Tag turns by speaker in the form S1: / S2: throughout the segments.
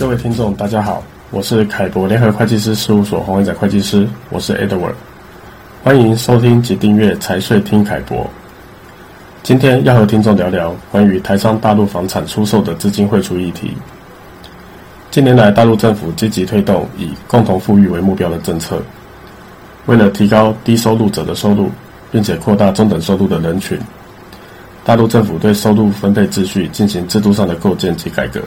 S1: 各位听众，大家好，我是凯博联合会计师事务所黄伟仔会计师，我是 Edward，欢迎收听及订阅财税听凯博。今天要和听众聊聊关于台商大陆房产出售的资金汇出议题。近年来，大陆政府积极推动以共同富裕为目标的政策，为了提高低收入者的收入，并且扩大中等收入的人群，大陆政府对收入分配秩序进行制度上的构建及改革。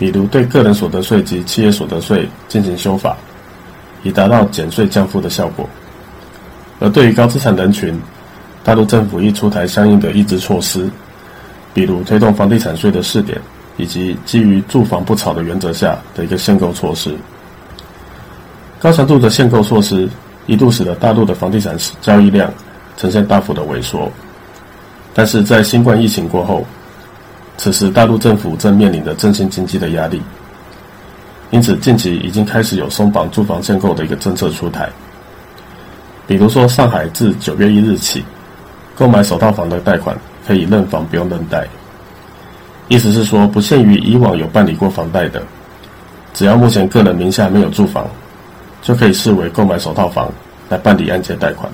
S1: 比如对个人所得税及企业所得税进行修法，以达到减税降负的效果。而对于高资产人群，大陆政府亦出台相应的抑制措施，比如推动房地产税的试点，以及基于住房不炒的原则下的一个限购措施。高强度的限购措施一度使得大陆的房地产交易量呈现大幅的萎缩，但是在新冠疫情过后，此时，大陆政府正面临着振兴经济的压力，因此近期已经开始有松绑住房限购的一个政策出台。比如说，上海自九月一日起，购买首套房的贷款可以认房不用认贷，意思是说，不限于以往有办理过房贷的，只要目前个人名下没有住房，就可以视为购买首套房来办理按揭贷款。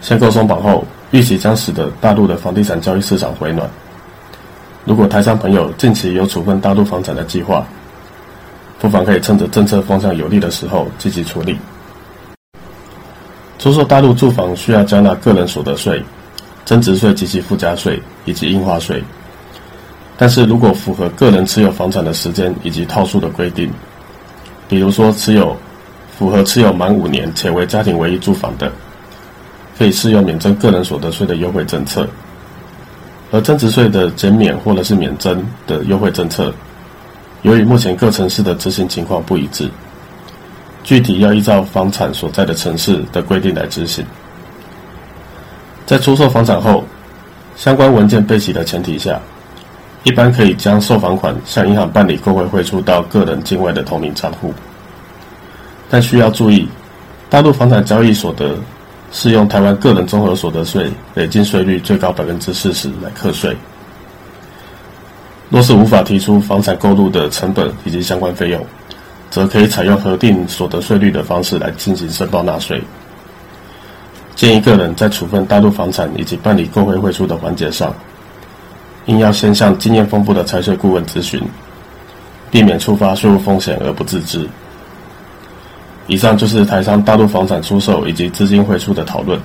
S1: 限购松绑后，预期将使得大陆的房地产交易市场回暖。如果台商朋友近期有处分大陆房产的计划，不妨可以趁着政策方向有利的时候积极处理。出售大陆住房需要缴纳个人所得税、增值税及其附加税以及印花税，但是如果符合个人持有房产的时间以及套数的规定，比如说持有符合持有满五年且为家庭唯一住房的，可以适用免征个人所得税的优惠政策。而增值税的减免或者是免征的优惠政策，由于目前各城市的执行情况不一致，具体要依照房产所在的城市的规定来执行。在出售房产后，相关文件备齐的前提下，一般可以将售房款向银行办理购汇汇出到个人境外的同名账户，但需要注意，大陆房产交易所得。适用台湾个人综合所得税累进税率最高百分之四十来课税。若是无法提出房产购入的成本以及相关费用，则可以采用核定所得税率的方式来进行申报纳税。建议个人在处分大陆房产以及办理购汇汇出的环节上，应要先向经验丰富的财税顾问咨询，避免触发税务风险而不自知。以上就是台商大陆房产出售以及资金汇出的讨论。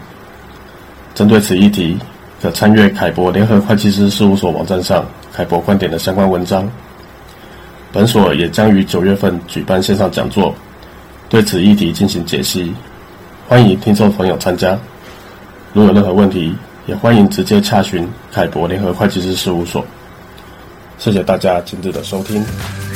S1: 针对此议题，可参阅凯博联合会计师事务所网站上凯博观点的相关文章。本所也将于九月份举办线上讲座，对此议题进行解析，欢迎听众朋友参加。如有任何问题，也欢迎直接洽询凯博联合会计师事务所。谢谢大家今日的收听。